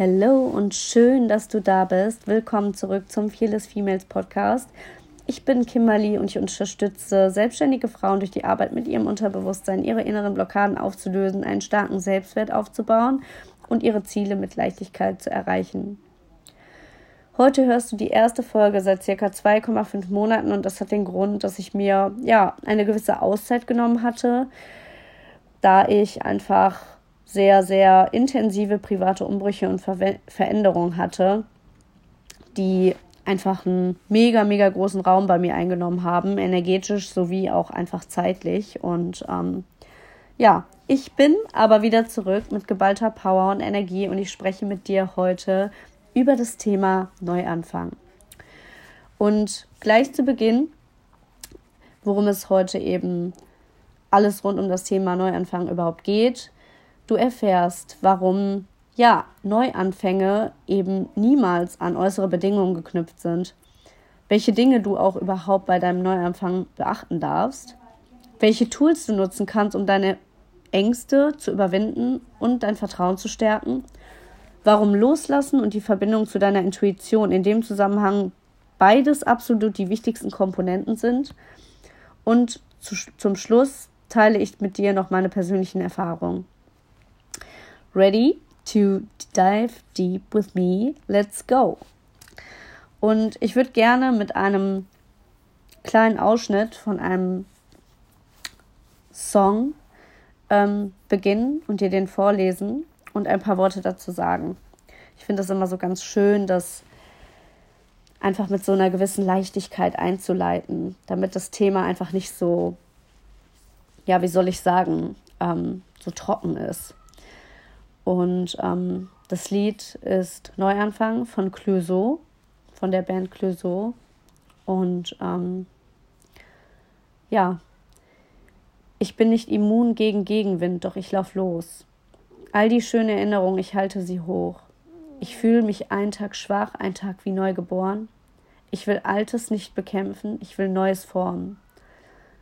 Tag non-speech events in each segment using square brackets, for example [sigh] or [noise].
Hallo und schön, dass du da bist. Willkommen zurück zum Fearless Females Podcast. Ich bin Kimberly und ich unterstütze selbstständige Frauen durch die Arbeit mit ihrem Unterbewusstsein, ihre inneren Blockaden aufzulösen, einen starken Selbstwert aufzubauen und ihre Ziele mit Leichtigkeit zu erreichen. Heute hörst du die erste Folge seit circa 2,5 Monaten und das hat den Grund, dass ich mir ja eine gewisse Auszeit genommen hatte, da ich einfach sehr, sehr intensive private Umbrüche und Ver Veränderungen hatte, die einfach einen mega, mega großen Raum bei mir eingenommen haben, energetisch sowie auch einfach zeitlich. Und ähm, ja, ich bin aber wieder zurück mit geballter Power und Energie und ich spreche mit dir heute über das Thema Neuanfang. Und gleich zu Beginn, worum es heute eben alles rund um das Thema Neuanfang überhaupt geht, Du erfährst, warum ja, Neuanfänge eben niemals an äußere Bedingungen geknüpft sind, welche Dinge du auch überhaupt bei deinem Neuanfang beachten darfst, welche Tools du nutzen kannst, um deine Ängste zu überwinden und dein Vertrauen zu stärken, warum Loslassen und die Verbindung zu deiner Intuition in dem Zusammenhang beides absolut die wichtigsten Komponenten sind und zu, zum Schluss teile ich mit dir noch meine persönlichen Erfahrungen. Ready to dive deep with me? Let's go! Und ich würde gerne mit einem kleinen Ausschnitt von einem Song ähm, beginnen und dir den vorlesen und ein paar Worte dazu sagen. Ich finde das immer so ganz schön, das einfach mit so einer gewissen Leichtigkeit einzuleiten, damit das Thema einfach nicht so, ja, wie soll ich sagen, ähm, so trocken ist. Und ähm, das Lied ist Neuanfang von Clouseau, von der Band Clouseau. Und ähm, ja, ich bin nicht immun gegen Gegenwind, doch ich lauf los. All die schönen Erinnerungen, ich halte sie hoch. Ich fühle mich einen Tag schwach, einen Tag wie neu geboren. Ich will Altes nicht bekämpfen, ich will Neues formen.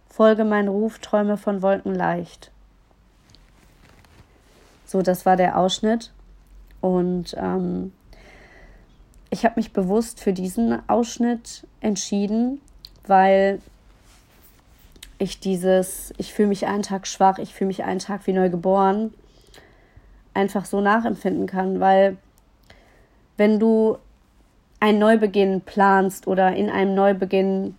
Folge mein Ruf, träume von Wolken leicht. So, das war der Ausschnitt. Und ähm, ich habe mich bewusst für diesen Ausschnitt entschieden, weil ich dieses, ich fühle mich einen Tag schwach, ich fühle mich einen Tag wie neu geboren, einfach so nachempfinden kann, weil wenn du einen Neubeginn planst oder in einem Neubeginn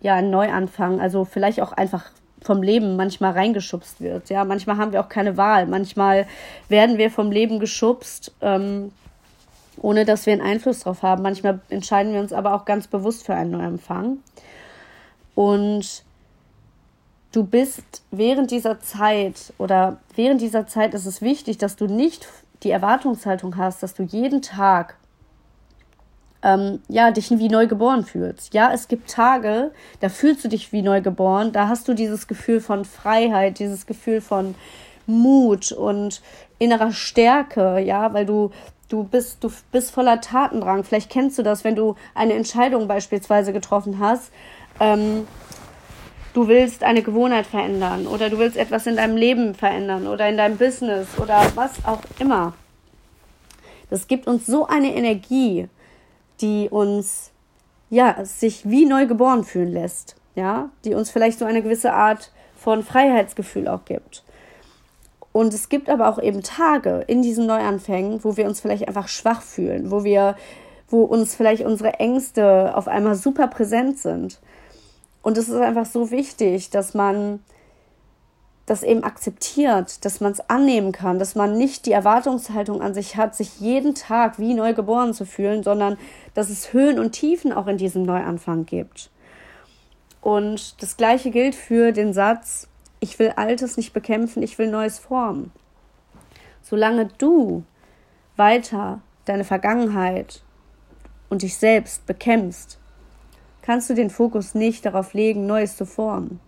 ja einen Neuanfang, also vielleicht auch einfach vom Leben manchmal reingeschubst wird. Ja, manchmal haben wir auch keine Wahl. Manchmal werden wir vom Leben geschubst, ähm, ohne dass wir einen Einfluss drauf haben. Manchmal entscheiden wir uns aber auch ganz bewusst für einen Neuempfang. Und du bist während dieser Zeit oder während dieser Zeit ist es wichtig, dass du nicht die Erwartungshaltung hast, dass du jeden Tag ähm, ja, dich wie neu geboren fühlst. Ja, es gibt Tage, da fühlst du dich wie neu geboren, da hast du dieses Gefühl von Freiheit, dieses Gefühl von Mut und innerer Stärke, ja, weil du du bist du bist voller Tatendrang. Vielleicht kennst du das, wenn du eine Entscheidung beispielsweise getroffen hast. Ähm, du willst eine Gewohnheit verändern oder du willst etwas in deinem Leben verändern oder in deinem Business oder was auch immer. Das gibt uns so eine Energie die uns ja sich wie neu geboren fühlen lässt, ja, die uns vielleicht so eine gewisse Art von Freiheitsgefühl auch gibt. Und es gibt aber auch eben Tage in diesen Neuanfängen, wo wir uns vielleicht einfach schwach fühlen, wo wir, wo uns vielleicht unsere Ängste auf einmal super präsent sind. Und es ist einfach so wichtig, dass man das eben akzeptiert, dass man es annehmen kann, dass man nicht die Erwartungshaltung an sich hat, sich jeden Tag wie neu geboren zu fühlen, sondern dass es Höhen und Tiefen auch in diesem Neuanfang gibt. Und das gleiche gilt für den Satz, ich will Altes nicht bekämpfen, ich will Neues formen. Solange du weiter deine Vergangenheit und dich selbst bekämpfst, kannst du den Fokus nicht darauf legen, Neues zu formen.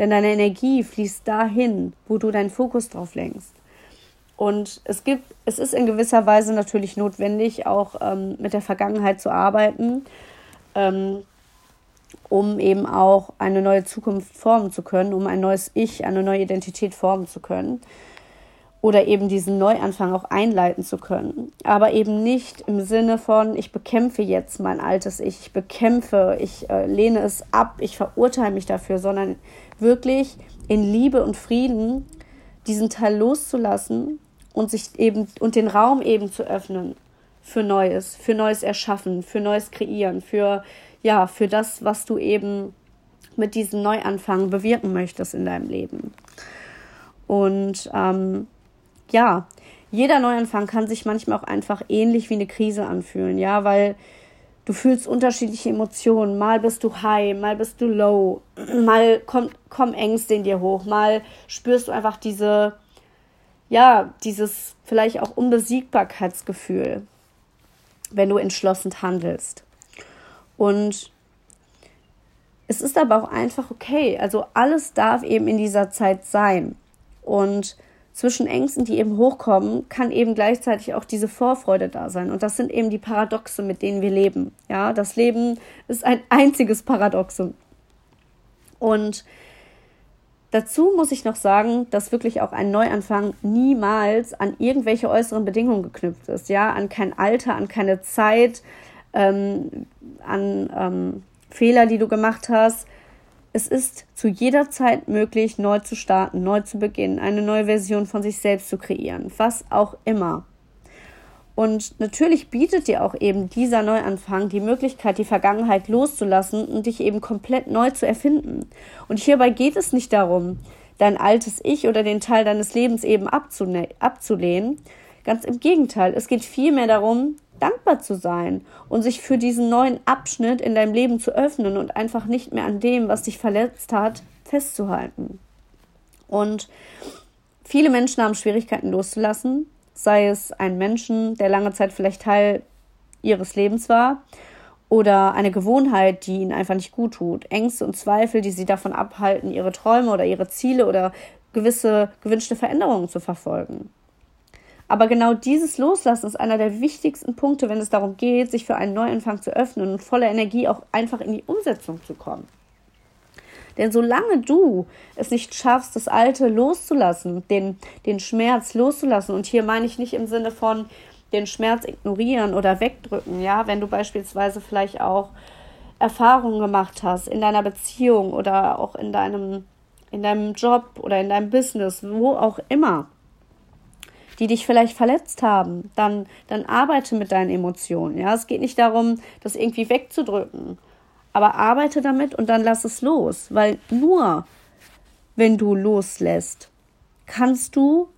Denn deine Energie fließt dahin, wo du deinen Fokus drauf lenkst. Und es gibt, es ist in gewisser Weise natürlich notwendig, auch ähm, mit der Vergangenheit zu arbeiten, ähm, um eben auch eine neue Zukunft formen zu können, um ein neues Ich, eine neue Identität formen zu können. Oder eben diesen Neuanfang auch einleiten zu können. Aber eben nicht im Sinne von, ich bekämpfe jetzt mein altes Ich, ich bekämpfe, ich äh, lehne es ab, ich verurteile mich dafür, sondern wirklich in Liebe und Frieden diesen Teil loszulassen und sich eben und den Raum eben zu öffnen für Neues, für Neues erschaffen, für Neues kreieren, für ja, für das, was du eben mit diesem Neuanfang bewirken möchtest in deinem Leben. Und ähm, ja, jeder Neuanfang kann sich manchmal auch einfach ähnlich wie eine Krise anfühlen, ja, weil du fühlst unterschiedliche Emotionen. Mal bist du high, mal bist du low, [clears throat] mal kommt, kommen Ängste in dir hoch, mal spürst du einfach diese, ja, dieses vielleicht auch Unbesiegbarkeitsgefühl, wenn du entschlossen handelst. Und es ist aber auch einfach okay. Also alles darf eben in dieser Zeit sein. Und zwischen Ängsten, die eben hochkommen, kann eben gleichzeitig auch diese Vorfreude da sein. Und das sind eben die Paradoxe, mit denen wir leben. Ja, das Leben ist ein einziges Paradoxon. Und dazu muss ich noch sagen, dass wirklich auch ein Neuanfang niemals an irgendwelche äußeren Bedingungen geknüpft ist. Ja, an kein Alter, an keine Zeit, ähm, an ähm, Fehler, die du gemacht hast, es ist zu jeder Zeit möglich, neu zu starten, neu zu beginnen, eine neue Version von sich selbst zu kreieren, was auch immer. Und natürlich bietet dir auch eben dieser Neuanfang die Möglichkeit, die Vergangenheit loszulassen und dich eben komplett neu zu erfinden. Und hierbei geht es nicht darum, dein altes Ich oder den Teil deines Lebens eben abzulehnen. Ganz im Gegenteil, es geht vielmehr darum, dankbar zu sein und sich für diesen neuen Abschnitt in deinem Leben zu öffnen und einfach nicht mehr an dem, was dich verletzt hat, festzuhalten. Und viele Menschen haben Schwierigkeiten loszulassen, sei es ein Menschen, der lange Zeit vielleicht Teil ihres Lebens war, oder eine Gewohnheit, die ihnen einfach nicht gut tut, Ängste und Zweifel, die sie davon abhalten, ihre Träume oder ihre Ziele oder gewisse gewünschte Veränderungen zu verfolgen. Aber genau dieses Loslassen ist einer der wichtigsten Punkte, wenn es darum geht, sich für einen Neuanfang zu öffnen und voller Energie auch einfach in die Umsetzung zu kommen. Denn solange du es nicht schaffst, das Alte loszulassen, den, den Schmerz loszulassen, und hier meine ich nicht im Sinne von den Schmerz ignorieren oder wegdrücken, ja, wenn du beispielsweise vielleicht auch Erfahrungen gemacht hast in deiner Beziehung oder auch in deinem, in deinem Job oder in deinem Business, wo auch immer, die dich vielleicht verletzt haben, dann, dann arbeite mit deinen Emotionen. Ja, es geht nicht darum, das irgendwie wegzudrücken, aber arbeite damit und dann lass es los, weil nur wenn du loslässt, kannst du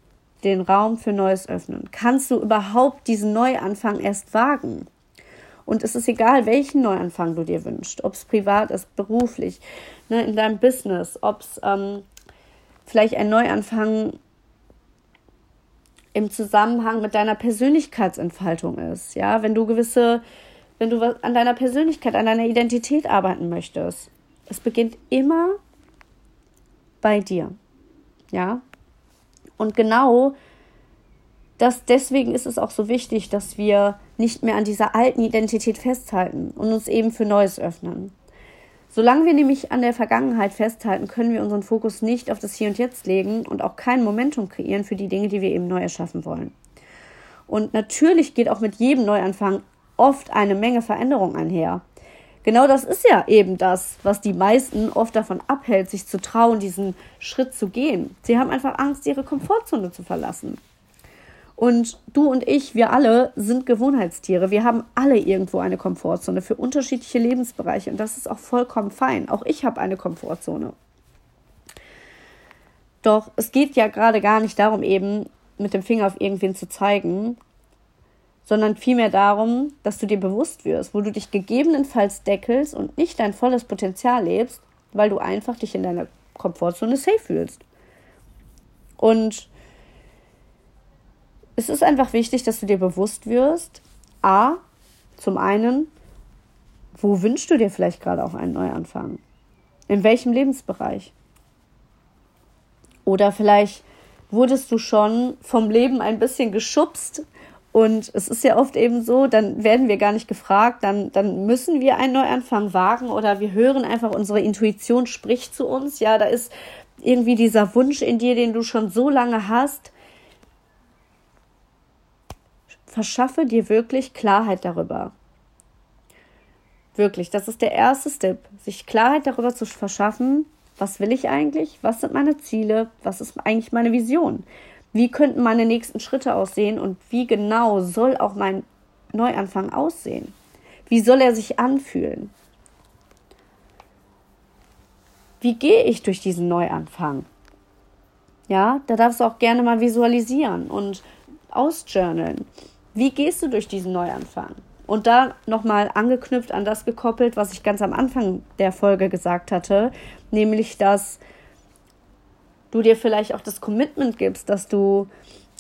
den Raum für Neues öffnen. Kannst du überhaupt diesen Neuanfang erst wagen? Und es ist egal, welchen Neuanfang du dir wünschst, ob es privat ist, beruflich, ne, in deinem Business, ob es ähm, vielleicht ein Neuanfang im Zusammenhang mit deiner Persönlichkeitsentfaltung ist. Ja, wenn du gewisse, wenn du an deiner Persönlichkeit, an deiner Identität arbeiten möchtest. Es beginnt immer bei dir. Ja. Und genau das, deswegen ist es auch so wichtig, dass wir nicht mehr an dieser alten Identität festhalten und uns eben für Neues öffnen. Solange wir nämlich an der Vergangenheit festhalten, können wir unseren Fokus nicht auf das Hier und Jetzt legen und auch kein Momentum kreieren für die Dinge, die wir eben neu erschaffen wollen. Und natürlich geht auch mit jedem Neuanfang oft eine Menge Veränderung einher. Genau das ist ja eben das, was die meisten oft davon abhält, sich zu trauen, diesen Schritt zu gehen. Sie haben einfach Angst, ihre Komfortzone zu verlassen. Und du und ich, wir alle sind Gewohnheitstiere. Wir haben alle irgendwo eine Komfortzone für unterschiedliche Lebensbereiche. Und das ist auch vollkommen fein. Auch ich habe eine Komfortzone. Doch es geht ja gerade gar nicht darum, eben mit dem Finger auf irgendwen zu zeigen, sondern vielmehr darum, dass du dir bewusst wirst, wo du dich gegebenenfalls deckelst und nicht dein volles Potenzial lebst, weil du einfach dich in deiner Komfortzone safe fühlst. Und es ist einfach wichtig, dass du dir bewusst wirst, a, zum einen, wo wünschst du dir vielleicht gerade auch einen Neuanfang? In welchem Lebensbereich? Oder vielleicht wurdest du schon vom Leben ein bisschen geschubst und es ist ja oft eben so, dann werden wir gar nicht gefragt, dann, dann müssen wir einen Neuanfang wagen oder wir hören einfach, unsere Intuition spricht zu uns. Ja, da ist irgendwie dieser Wunsch in dir, den du schon so lange hast, verschaffe dir wirklich Klarheit darüber. Wirklich, das ist der erste Step, sich Klarheit darüber zu verschaffen, was will ich eigentlich, was sind meine Ziele, was ist eigentlich meine Vision, wie könnten meine nächsten Schritte aussehen und wie genau soll auch mein Neuanfang aussehen, wie soll er sich anfühlen, wie gehe ich durch diesen Neuanfang. Ja, da darfst du auch gerne mal visualisieren und ausjournalen. Wie gehst du durch diesen Neuanfang? Und da nochmal angeknüpft an das gekoppelt, was ich ganz am Anfang der Folge gesagt hatte, nämlich, dass du dir vielleicht auch das Commitment gibst, dass du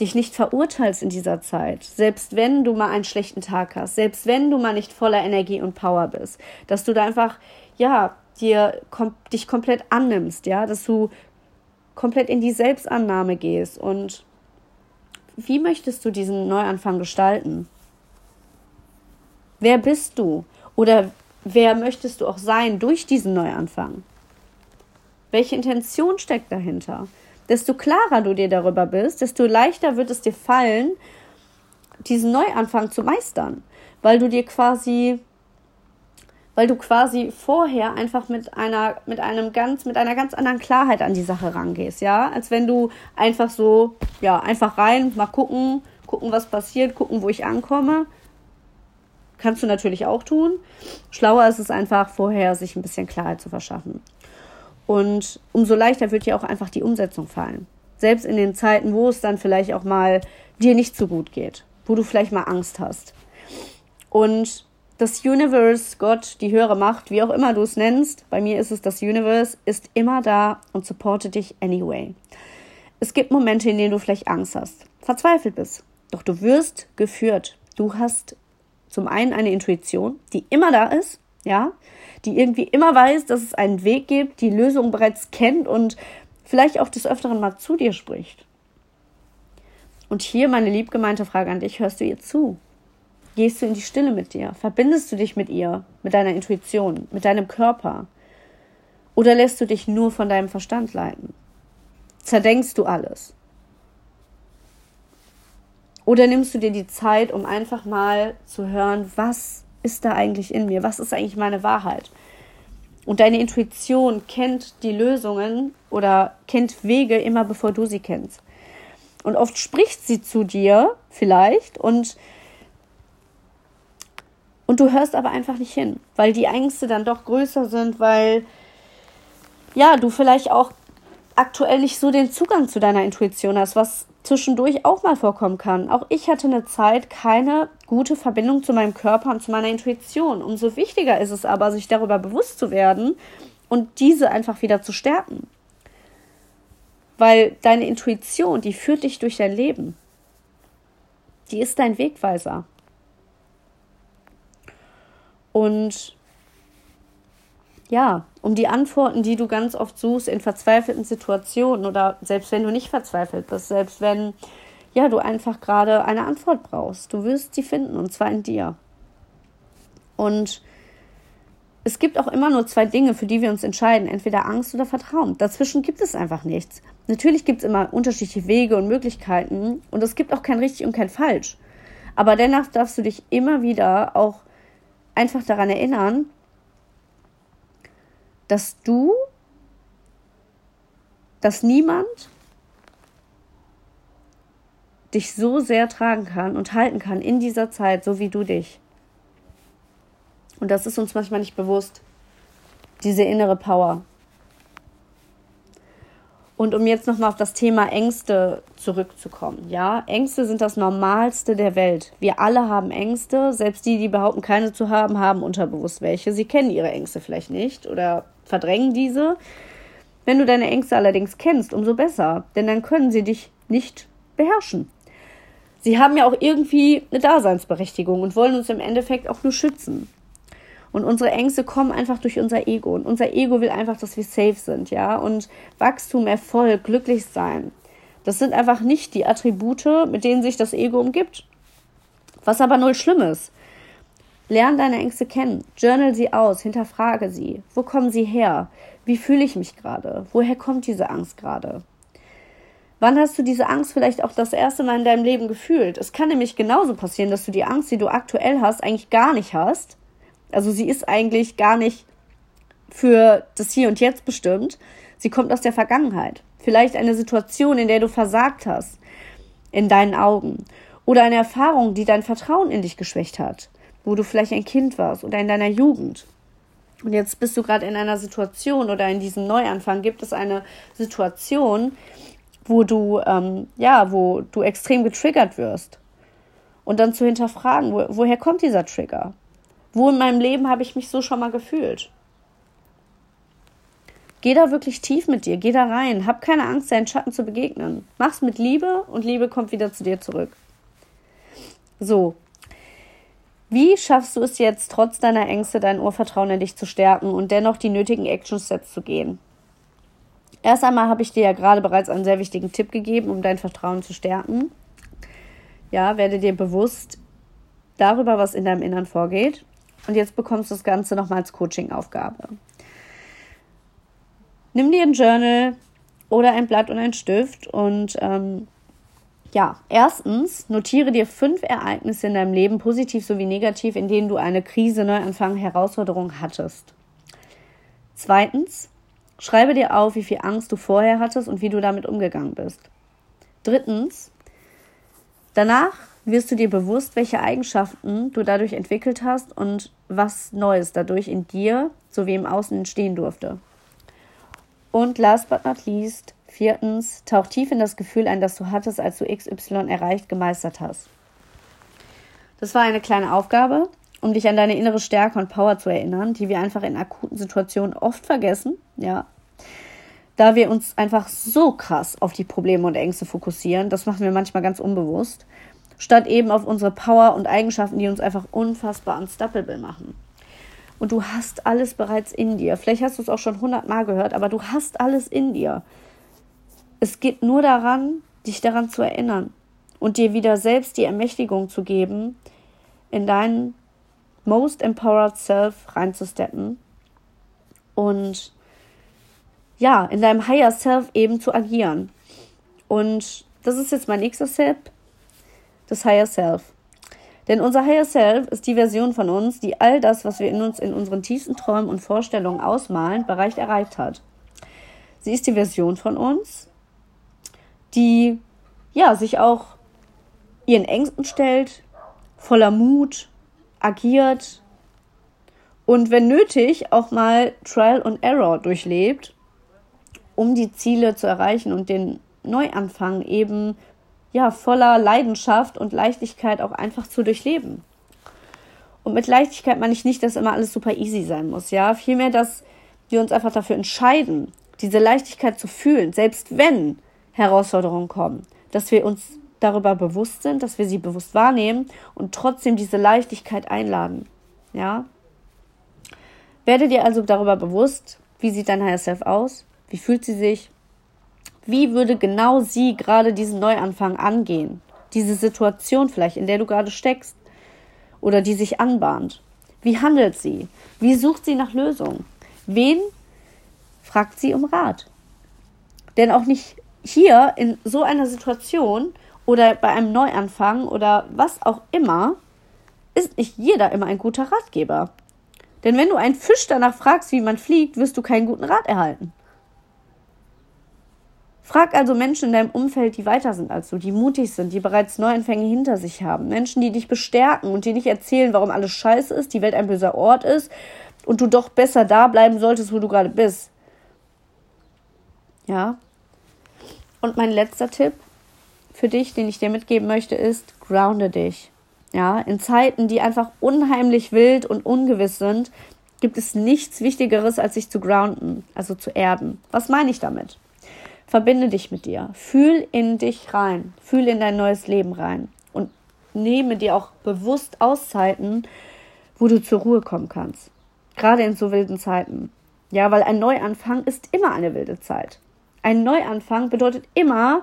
dich nicht verurteilst in dieser Zeit, selbst wenn du mal einen schlechten Tag hast, selbst wenn du mal nicht voller Energie und Power bist, dass du da einfach, ja, dir kom dich komplett annimmst, ja, dass du komplett in die Selbstannahme gehst und wie möchtest du diesen Neuanfang gestalten? Wer bist du? Oder wer möchtest du auch sein durch diesen Neuanfang? Welche Intention steckt dahinter? Desto klarer du dir darüber bist, desto leichter wird es dir fallen, diesen Neuanfang zu meistern, weil du dir quasi weil du quasi vorher einfach mit einer mit einem ganz mit einer ganz anderen Klarheit an die Sache rangehst, ja, als wenn du einfach so ja, einfach rein, mal gucken, gucken, was passiert, gucken, wo ich ankomme Kannst du natürlich auch tun. Schlauer ist es einfach, vorher sich ein bisschen Klarheit zu verschaffen. Und umso leichter wird dir auch einfach die Umsetzung fallen. Selbst in den Zeiten, wo es dann vielleicht auch mal dir nicht so gut geht, wo du vielleicht mal Angst hast. Und das Universe, Gott, die höhere Macht, wie auch immer du es nennst, bei mir ist es das Universe, ist immer da und supportet dich anyway. Es gibt Momente, in denen du vielleicht Angst hast, verzweifelt bist, doch du wirst geführt. Du hast zum einen eine Intuition, die immer da ist, ja, die irgendwie immer weiß, dass es einen Weg gibt, die Lösung bereits kennt und vielleicht auch des Öfteren mal zu dir spricht. Und hier meine liebgemeinte Frage an dich, hörst du ihr zu? Gehst du in die Stille mit dir? Verbindest du dich mit ihr, mit deiner Intuition, mit deinem Körper? Oder lässt du dich nur von deinem Verstand leiten? Zerdenkst du alles? Oder nimmst du dir die Zeit, um einfach mal zu hören, was ist da eigentlich in mir? Was ist eigentlich meine Wahrheit? Und deine Intuition kennt die Lösungen oder kennt Wege immer bevor du sie kennst. Und oft spricht sie zu dir vielleicht und und du hörst aber einfach nicht hin, weil die Ängste dann doch größer sind, weil ja, du vielleicht auch aktuell nicht so den Zugang zu deiner Intuition hast, was zwischendurch auch mal vorkommen kann. Auch ich hatte eine Zeit keine gute Verbindung zu meinem Körper und zu meiner Intuition. Umso wichtiger ist es aber, sich darüber bewusst zu werden und diese einfach wieder zu stärken. Weil deine Intuition, die führt dich durch dein Leben. Die ist dein Wegweiser. Und ja, um die Antworten, die du ganz oft suchst in verzweifelten Situationen oder selbst wenn du nicht verzweifelt bist, selbst wenn ja, du einfach gerade eine Antwort brauchst. Du wirst sie finden und zwar in dir. Und es gibt auch immer nur zwei Dinge, für die wir uns entscheiden, entweder Angst oder Vertrauen. Dazwischen gibt es einfach nichts. Natürlich gibt es immer unterschiedliche Wege und Möglichkeiten und es gibt auch kein richtig und kein falsch. Aber dennoch darfst du dich immer wieder auch einfach daran erinnern, dass du, dass niemand dich so sehr tragen kann und halten kann in dieser Zeit, so wie du dich. Und das ist uns manchmal nicht bewusst, diese innere Power. Und um jetzt nochmal auf das Thema Ängste zurückzukommen. Ja, Ängste sind das Normalste der Welt. Wir alle haben Ängste. Selbst die, die behaupten, keine zu haben, haben unterbewusst welche. Sie kennen ihre Ängste vielleicht nicht oder verdrängen diese. Wenn du deine Ängste allerdings kennst, umso besser, denn dann können sie dich nicht beherrschen. Sie haben ja auch irgendwie eine Daseinsberechtigung und wollen uns im Endeffekt auch nur schützen. Und unsere Ängste kommen einfach durch unser Ego. Und unser Ego will einfach, dass wir safe sind, ja. Und Wachstum, Erfolg, glücklich sein. Das sind einfach nicht die Attribute, mit denen sich das Ego umgibt. Was aber null schlimm ist. Lern deine Ängste kennen, journal sie aus, hinterfrage sie. Wo kommen sie her? Wie fühle ich mich gerade? Woher kommt diese Angst gerade? Wann hast du diese Angst vielleicht auch das erste Mal in deinem Leben gefühlt? Es kann nämlich genauso passieren, dass du die Angst, die du aktuell hast, eigentlich gar nicht hast. Also sie ist eigentlich gar nicht für das Hier und Jetzt bestimmt. Sie kommt aus der Vergangenheit. Vielleicht eine Situation, in der du versagt hast, in deinen Augen. Oder eine Erfahrung, die dein Vertrauen in dich geschwächt hat, wo du vielleicht ein Kind warst oder in deiner Jugend. Und jetzt bist du gerade in einer Situation oder in diesem Neuanfang gibt es eine Situation, wo du, ähm, ja, wo du extrem getriggert wirst. Und dann zu hinterfragen, wo, woher kommt dieser Trigger? Wo in meinem Leben habe ich mich so schon mal gefühlt? Geh da wirklich tief mit dir, geh da rein, hab keine Angst, deinen Schatten zu begegnen. Mach's mit Liebe und Liebe kommt wieder zu dir zurück. So. Wie schaffst du es jetzt, trotz deiner Ängste, dein Urvertrauen in dich zu stärken und dennoch die nötigen Action Steps zu gehen? Erst einmal habe ich dir ja gerade bereits einen sehr wichtigen Tipp gegeben, um dein Vertrauen zu stärken. Ja, werde dir bewusst darüber, was in deinem Innern vorgeht. Und jetzt bekommst du das Ganze nochmal als Coaching-Aufgabe. Nimm dir ein Journal oder ein Blatt und ein Stift und ähm, ja, erstens notiere dir fünf Ereignisse in deinem Leben, positiv sowie negativ, in denen du eine Krise, Neuanfang, Herausforderung hattest. Zweitens, schreibe dir auf, wie viel Angst du vorher hattest und wie du damit umgegangen bist. Drittens, danach wirst du dir bewusst, welche Eigenschaften du dadurch entwickelt hast und was Neues dadurch in dir sowie im Außen entstehen durfte. Und last but not least, viertens, tauch tief in das Gefühl ein, das du hattest, als du XY erreicht, gemeistert hast. Das war eine kleine Aufgabe, um dich an deine innere Stärke und Power zu erinnern, die wir einfach in akuten Situationen oft vergessen, ja. Da wir uns einfach so krass auf die Probleme und Ängste fokussieren, das machen wir manchmal ganz unbewusst, statt eben auf unsere Power und Eigenschaften, die uns einfach unfassbar unstoppable machen und du hast alles bereits in dir. Vielleicht hast du es auch schon hundertmal gehört, aber du hast alles in dir. Es geht nur daran, dich daran zu erinnern und dir wieder selbst die Ermächtigung zu geben, in deinen most empowered self reinzusteppen und ja, in deinem higher self eben zu agieren. Und das ist jetzt mein nächster Step, das higher self. Denn unser Higher Self ist die Version von uns, die all das, was wir in uns in unseren tiefsten Träumen und Vorstellungen ausmalen, bereits erreicht hat. Sie ist die Version von uns, die ja sich auch ihren Ängsten stellt, voller Mut, agiert und wenn nötig auch mal Trial und Error durchlebt, um die Ziele zu erreichen und den Neuanfang eben ja, voller Leidenschaft und Leichtigkeit auch einfach zu durchleben. Und mit Leichtigkeit meine ich nicht, dass immer alles super easy sein muss, ja. Vielmehr, dass wir uns einfach dafür entscheiden, diese Leichtigkeit zu fühlen, selbst wenn Herausforderungen kommen, dass wir uns darüber bewusst sind, dass wir sie bewusst wahrnehmen und trotzdem diese Leichtigkeit einladen, ja. Werde dir also darüber bewusst, wie sieht dein Higher Self aus? Wie fühlt sie sich? Wie würde genau sie gerade diesen Neuanfang angehen? Diese Situation vielleicht, in der du gerade steckst oder die sich anbahnt. Wie handelt sie? Wie sucht sie nach Lösungen? Wen fragt sie um Rat? Denn auch nicht hier in so einer Situation oder bei einem Neuanfang oder was auch immer, ist nicht jeder immer ein guter Ratgeber. Denn wenn du einen Fisch danach fragst, wie man fliegt, wirst du keinen guten Rat erhalten. Frag also Menschen in deinem Umfeld, die weiter sind als du, die mutig sind, die bereits Neuanfänge hinter sich haben. Menschen, die dich bestärken und dir nicht erzählen, warum alles scheiße ist, die Welt ein böser Ort ist und du doch besser da bleiben solltest, wo du gerade bist. Ja. Und mein letzter Tipp für dich, den ich dir mitgeben möchte, ist, grounde dich. Ja, in Zeiten, die einfach unheimlich wild und ungewiss sind, gibt es nichts Wichtigeres, als sich zu grounden, also zu erden. Was meine ich damit? Verbinde dich mit dir. Fühl in dich rein. Fühl in dein neues Leben rein. Und nehme dir auch bewusst Auszeiten, wo du zur Ruhe kommen kannst. Gerade in so wilden Zeiten. Ja, weil ein Neuanfang ist immer eine wilde Zeit. Ein Neuanfang bedeutet immer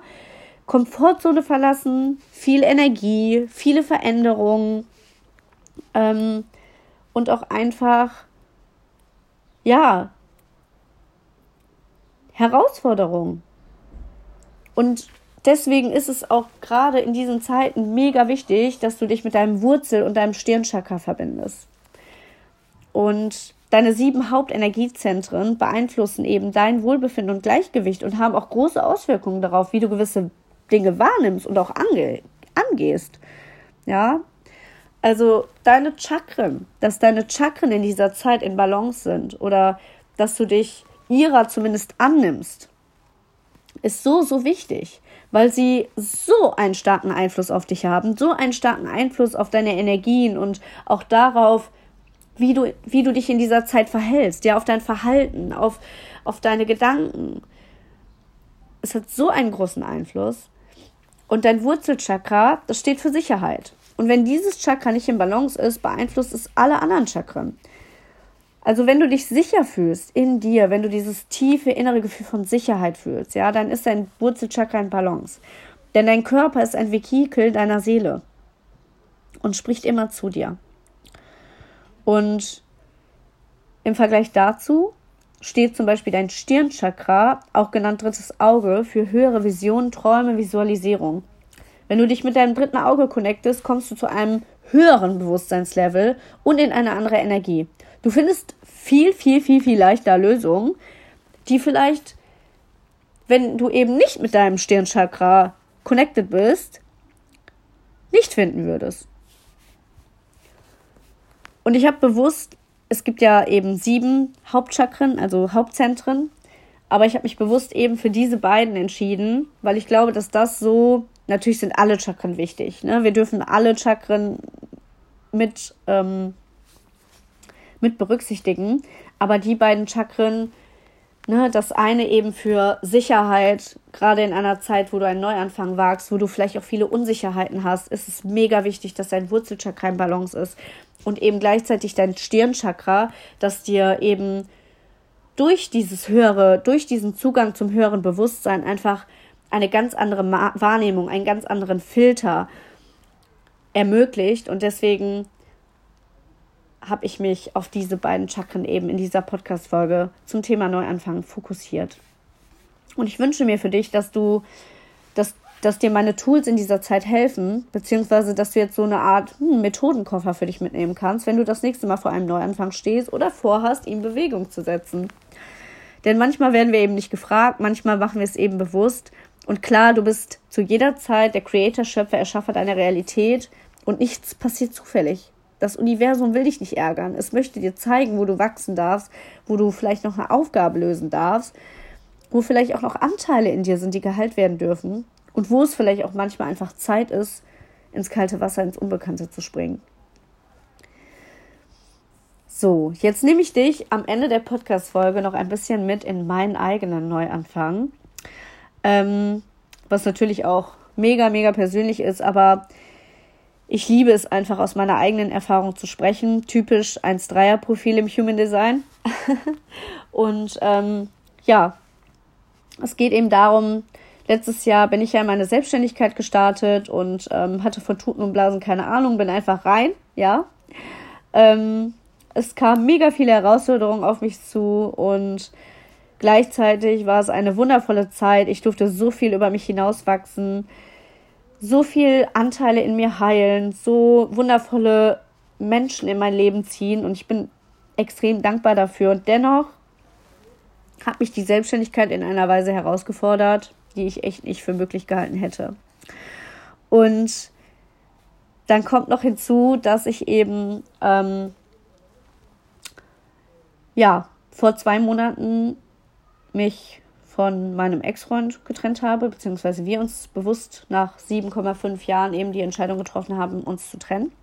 Komfortzone verlassen, viel Energie, viele Veränderungen ähm, und auch einfach, ja, Herausforderungen. Und deswegen ist es auch gerade in diesen Zeiten mega wichtig, dass du dich mit deinem Wurzel und deinem Stirnchakra verbindest. Und deine sieben Hauptenergiezentren beeinflussen eben dein Wohlbefinden und Gleichgewicht und haben auch große Auswirkungen darauf, wie du gewisse Dinge wahrnimmst und auch ange angehst. Ja, also deine Chakren, dass deine Chakren in dieser Zeit in Balance sind oder dass du dich ihrer zumindest annimmst, ist so, so wichtig, weil sie so einen starken Einfluss auf dich haben, so einen starken Einfluss auf deine Energien und auch darauf, wie du, wie du dich in dieser Zeit verhältst, ja, auf dein Verhalten, auf, auf deine Gedanken. Es hat so einen großen Einfluss. Und dein Wurzelchakra, das steht für Sicherheit. Und wenn dieses Chakra nicht in Balance ist, beeinflusst es alle anderen Chakren. Also wenn du dich sicher fühlst in dir, wenn du dieses tiefe innere Gefühl von Sicherheit fühlst, ja, dann ist dein Wurzelchakra in Balance. Denn dein Körper ist ein Vehikel deiner Seele und spricht immer zu dir. Und im Vergleich dazu steht zum Beispiel dein Stirnchakra, auch genannt drittes Auge, für höhere Visionen, Träume, Visualisierung. Wenn du dich mit deinem dritten Auge connectest, kommst du zu einem höheren Bewusstseinslevel und in eine andere Energie. Du findest viel, viel, viel, viel leichter Lösungen, die vielleicht, wenn du eben nicht mit deinem Stirnchakra connected bist, nicht finden würdest. Und ich habe bewusst, es gibt ja eben sieben Hauptchakren, also Hauptzentren, aber ich habe mich bewusst eben für diese beiden entschieden, weil ich glaube, dass das so, natürlich sind alle Chakren wichtig. Ne? Wir dürfen alle Chakren mit ähm, mit berücksichtigen. Aber die beiden Chakren, ne, das eine eben für Sicherheit, gerade in einer Zeit, wo du einen Neuanfang wagst, wo du vielleicht auch viele Unsicherheiten hast, ist es mega wichtig, dass dein Wurzelchakra in Balance ist. Und eben gleichzeitig dein Stirnchakra, das dir eben durch dieses höhere, durch diesen Zugang zum höheren Bewusstsein einfach eine ganz andere Wahrnehmung, einen ganz anderen Filter ermöglicht. Und deswegen habe ich mich auf diese beiden Chakren eben in dieser Podcast-Folge zum Thema Neuanfang fokussiert. Und ich wünsche mir für dich, dass du, dass, dass dir meine Tools in dieser Zeit helfen, beziehungsweise dass du jetzt so eine Art hm, Methodenkoffer für dich mitnehmen kannst, wenn du das nächste Mal vor einem Neuanfang stehst oder vorhast, ihn in Bewegung zu setzen. Denn manchmal werden wir eben nicht gefragt, manchmal machen wir es eben bewusst. Und klar, du bist zu jeder Zeit der Creator, Schöpfer, Erschaffer deiner Realität und nichts passiert zufällig. Das Universum will dich nicht ärgern. Es möchte dir zeigen, wo du wachsen darfst, wo du vielleicht noch eine Aufgabe lösen darfst, wo vielleicht auch noch Anteile in dir sind, die geheilt werden dürfen und wo es vielleicht auch manchmal einfach Zeit ist, ins kalte Wasser, ins Unbekannte zu springen. So, jetzt nehme ich dich am Ende der Podcast-Folge noch ein bisschen mit in meinen eigenen Neuanfang. Ähm, was natürlich auch mega, mega persönlich ist, aber ich liebe es einfach aus meiner eigenen Erfahrung zu sprechen. Typisch 1-3er-Profil im Human Design. [laughs] und ähm, ja, es geht eben darum, letztes Jahr bin ich ja in meine Selbstständigkeit gestartet und ähm, hatte von Tuten und Blasen keine Ahnung, bin einfach rein, ja. Ähm, es kamen mega viele Herausforderungen auf mich zu und gleichzeitig war es eine wundervolle Zeit. Ich durfte so viel über mich hinauswachsen so viel Anteile in mir heilen, so wundervolle Menschen in mein Leben ziehen und ich bin extrem dankbar dafür. Und dennoch hat mich die Selbstständigkeit in einer Weise herausgefordert, die ich echt nicht für möglich gehalten hätte. Und dann kommt noch hinzu, dass ich eben ähm, ja vor zwei Monaten mich von meinem Ex-Freund getrennt habe, beziehungsweise wir uns bewusst nach 7,5 Jahren eben die Entscheidung getroffen haben, uns zu trennen.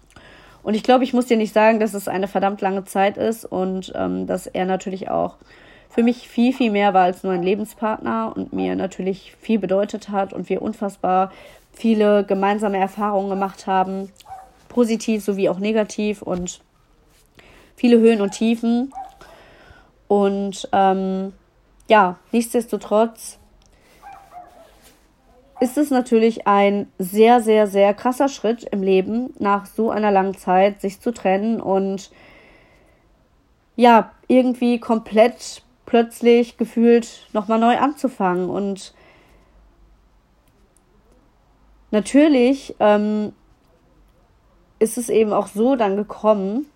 Und ich glaube, ich muss dir nicht sagen, dass es eine verdammt lange Zeit ist und ähm, dass er natürlich auch für mich viel, viel mehr war als nur ein Lebenspartner und mir natürlich viel bedeutet hat und wir unfassbar viele gemeinsame Erfahrungen gemacht haben, positiv sowie auch negativ und viele Höhen und Tiefen. Und ähm, ja, nichtsdestotrotz ist es natürlich ein sehr, sehr, sehr krasser Schritt im Leben, nach so einer langen Zeit sich zu trennen und ja, irgendwie komplett plötzlich gefühlt nochmal neu anzufangen. Und natürlich ähm, ist es eben auch so dann gekommen,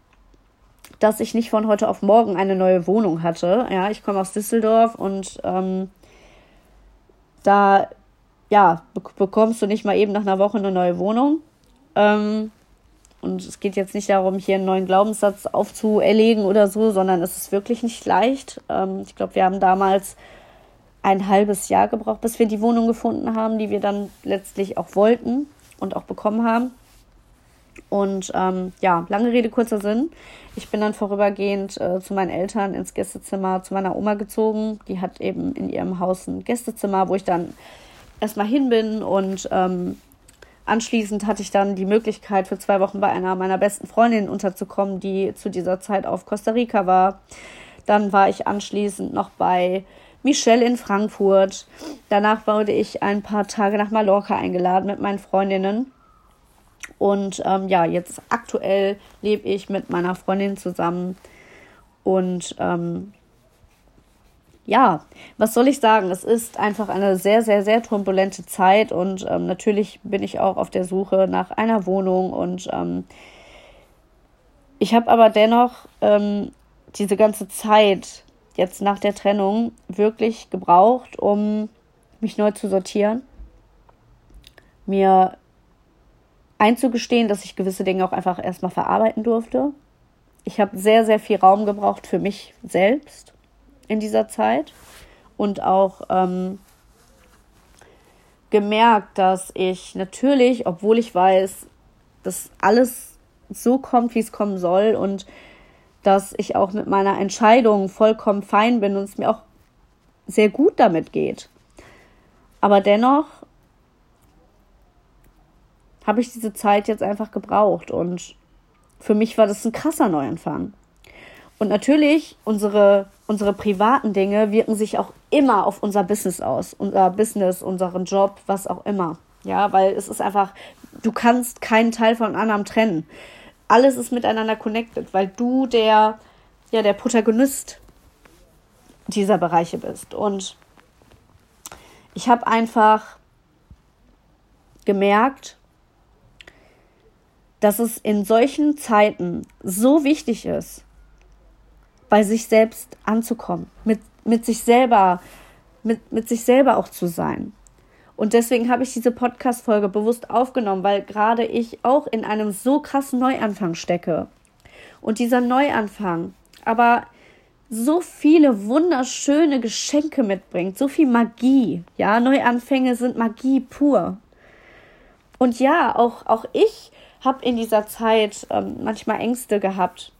dass ich nicht von heute auf morgen eine neue Wohnung hatte. Ja, ich komme aus Düsseldorf und ähm, da ja, bekommst du nicht mal eben nach einer Woche eine neue Wohnung. Ähm, und es geht jetzt nicht darum, hier einen neuen Glaubenssatz aufzuerlegen oder so, sondern es ist wirklich nicht leicht. Ähm, ich glaube, wir haben damals ein halbes Jahr gebraucht, bis wir die Wohnung gefunden haben, die wir dann letztlich auch wollten und auch bekommen haben. Und ähm, ja, lange Rede, kurzer Sinn. Ich bin dann vorübergehend äh, zu meinen Eltern ins Gästezimmer zu meiner Oma gezogen. Die hat eben in ihrem Haus ein Gästezimmer, wo ich dann erstmal hin bin und ähm, anschließend hatte ich dann die Möglichkeit, für zwei Wochen bei einer meiner besten Freundinnen unterzukommen, die zu dieser Zeit auf Costa Rica war. Dann war ich anschließend noch bei Michelle in Frankfurt. Danach wurde ich ein paar Tage nach Mallorca eingeladen mit meinen Freundinnen. Und ähm, ja, jetzt aktuell lebe ich mit meiner Freundin zusammen. Und ähm, ja, was soll ich sagen? Es ist einfach eine sehr, sehr, sehr turbulente Zeit und ähm, natürlich bin ich auch auf der Suche nach einer Wohnung und ähm, ich habe aber dennoch ähm, diese ganze Zeit jetzt nach der Trennung wirklich gebraucht, um mich neu zu sortieren, mir einzugestehen, dass ich gewisse Dinge auch einfach erstmal verarbeiten durfte. Ich habe sehr, sehr viel Raum gebraucht für mich selbst in dieser Zeit und auch ähm, gemerkt, dass ich natürlich, obwohl ich weiß, dass alles so kommt, wie es kommen soll und dass ich auch mit meiner Entscheidung vollkommen fein bin und es mir auch sehr gut damit geht. Aber dennoch habe ich diese Zeit jetzt einfach gebraucht und für mich war das ein krasser Neuanfang. Und natürlich, unsere, unsere privaten Dinge wirken sich auch immer auf unser Business aus. Unser Business, unseren Job, was auch immer. Ja, weil es ist einfach, du kannst keinen Teil von anderem trennen. Alles ist miteinander connected, weil du der, ja, der Protagonist dieser Bereiche bist. Und ich habe einfach gemerkt, dass es in solchen Zeiten so wichtig ist, bei sich selbst anzukommen, mit, mit sich selber, mit, mit sich selber auch zu sein. Und deswegen habe ich diese Podcast-Folge bewusst aufgenommen, weil gerade ich auch in einem so krassen Neuanfang stecke. Und dieser Neuanfang aber so viele wunderschöne Geschenke mitbringt, so viel Magie. Ja, Neuanfänge sind Magie pur. Und ja, auch, auch ich habe in dieser Zeit ähm, manchmal Ängste gehabt.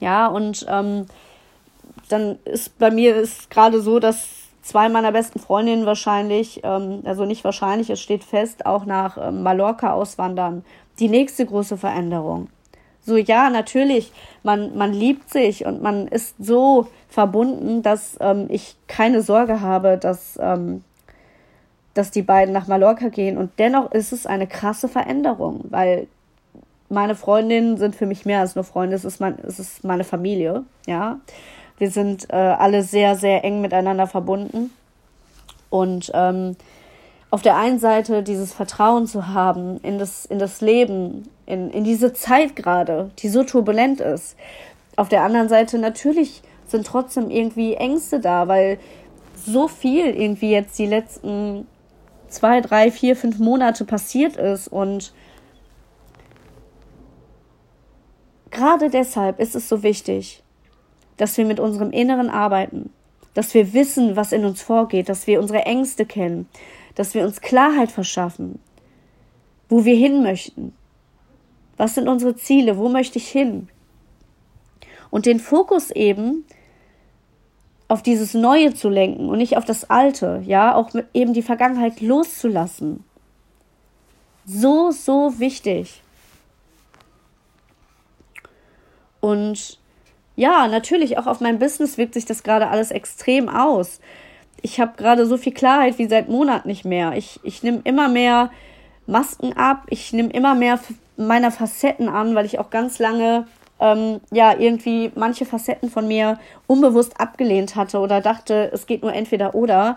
Ja, und ähm, dann ist bei mir ist gerade so, dass zwei meiner besten Freundinnen wahrscheinlich, ähm, also nicht wahrscheinlich, es steht fest, auch nach ähm, Mallorca auswandern. Die nächste große Veränderung. So, ja, natürlich, man, man liebt sich und man ist so verbunden, dass ähm, ich keine Sorge habe, dass, ähm, dass die beiden nach Mallorca gehen. Und dennoch ist es eine krasse Veränderung, weil meine Freundinnen sind für mich mehr als nur Freunde, es ist, mein, es ist meine Familie, ja. Wir sind äh, alle sehr, sehr eng miteinander verbunden. Und ähm, auf der einen Seite dieses Vertrauen zu haben in das, in das Leben, in, in diese Zeit gerade, die so turbulent ist. Auf der anderen Seite natürlich sind trotzdem irgendwie Ängste da, weil so viel irgendwie jetzt die letzten zwei, drei, vier, fünf Monate passiert ist und Gerade deshalb ist es so wichtig, dass wir mit unserem Inneren arbeiten, dass wir wissen, was in uns vorgeht, dass wir unsere Ängste kennen, dass wir uns Klarheit verschaffen, wo wir hin möchten. Was sind unsere Ziele? Wo möchte ich hin? Und den Fokus eben auf dieses Neue zu lenken und nicht auf das Alte, ja, auch eben die Vergangenheit loszulassen. So, so wichtig. Und ja, natürlich auch auf mein Business wirkt sich das gerade alles extrem aus. Ich habe gerade so viel Klarheit wie seit Monaten nicht mehr. Ich, ich nehme immer mehr Masken ab. Ich nehme immer mehr meiner Facetten an, weil ich auch ganz lange ähm, ja irgendwie manche Facetten von mir unbewusst abgelehnt hatte oder dachte, es geht nur entweder oder.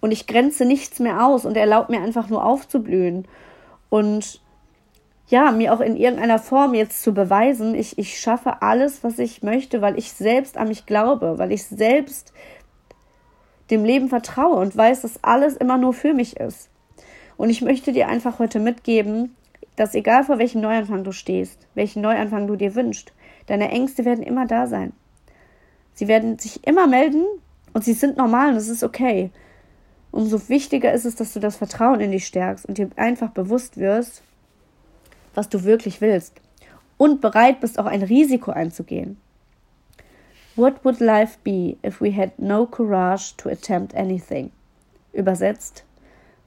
und ich grenze nichts mehr aus und erlaube mir einfach nur aufzublühen und ja, mir auch in irgendeiner Form jetzt zu beweisen, ich, ich schaffe alles, was ich möchte, weil ich selbst an mich glaube, weil ich selbst dem Leben vertraue und weiß, dass alles immer nur für mich ist. Und ich möchte dir einfach heute mitgeben, dass egal vor welchem Neuanfang du stehst, welchen Neuanfang du dir wünschst, deine Ängste werden immer da sein. Sie werden sich immer melden und sie sind normal und es ist okay. Umso wichtiger ist es, dass du das Vertrauen in dich stärkst und dir einfach bewusst wirst, was du wirklich willst und bereit bist, auch ein Risiko einzugehen. What would life be if we had no courage to attempt anything? Übersetzt,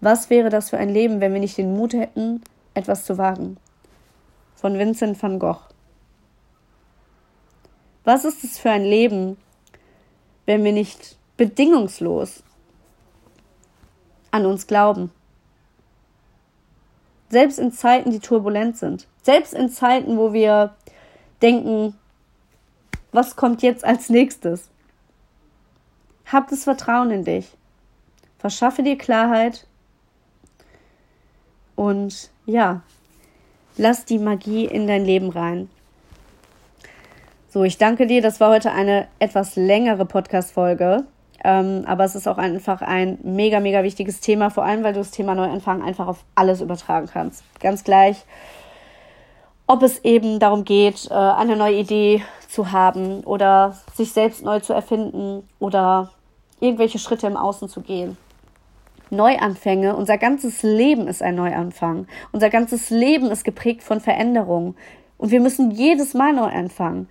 was wäre das für ein Leben, wenn wir nicht den Mut hätten, etwas zu wagen? Von Vincent van Gogh. Was ist es für ein Leben, wenn wir nicht bedingungslos an uns glauben? Selbst in Zeiten, die turbulent sind. Selbst in Zeiten, wo wir denken, was kommt jetzt als nächstes? Hab das Vertrauen in dich. Verschaffe dir Klarheit. Und ja, lass die Magie in dein Leben rein. So, ich danke dir. Das war heute eine etwas längere Podcast-Folge. Ähm, aber es ist auch einfach ein mega, mega wichtiges Thema, vor allem weil du das Thema Neuanfang einfach auf alles übertragen kannst. Ganz gleich, ob es eben darum geht, äh, eine neue Idee zu haben oder sich selbst neu zu erfinden oder irgendwelche Schritte im Außen zu gehen. Neuanfänge, unser ganzes Leben ist ein Neuanfang. Unser ganzes Leben ist geprägt von Veränderungen. Und wir müssen jedes Mal neu anfangen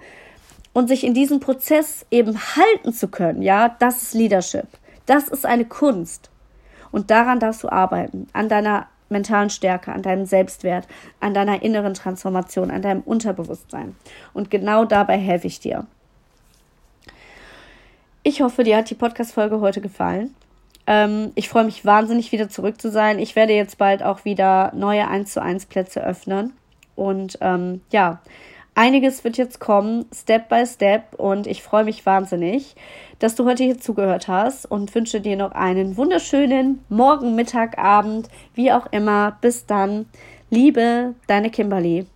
und sich in diesem Prozess eben halten zu können, ja, das ist Leadership. Das ist eine Kunst. Und daran darfst du arbeiten, an deiner mentalen Stärke, an deinem Selbstwert, an deiner inneren Transformation, an deinem Unterbewusstsein. Und genau dabei helfe ich dir. Ich hoffe, dir hat die Podcast-Folge heute gefallen. Ähm, ich freue mich wahnsinnig, wieder zurück zu sein. Ich werde jetzt bald auch wieder neue 1 zu 1 Plätze öffnen. Und ähm, ja, Einiges wird jetzt kommen, Step by Step, und ich freue mich wahnsinnig, dass du heute hier zugehört hast und wünsche dir noch einen wunderschönen Morgen, Mittag, Abend, wie auch immer. Bis dann. Liebe, deine Kimberly.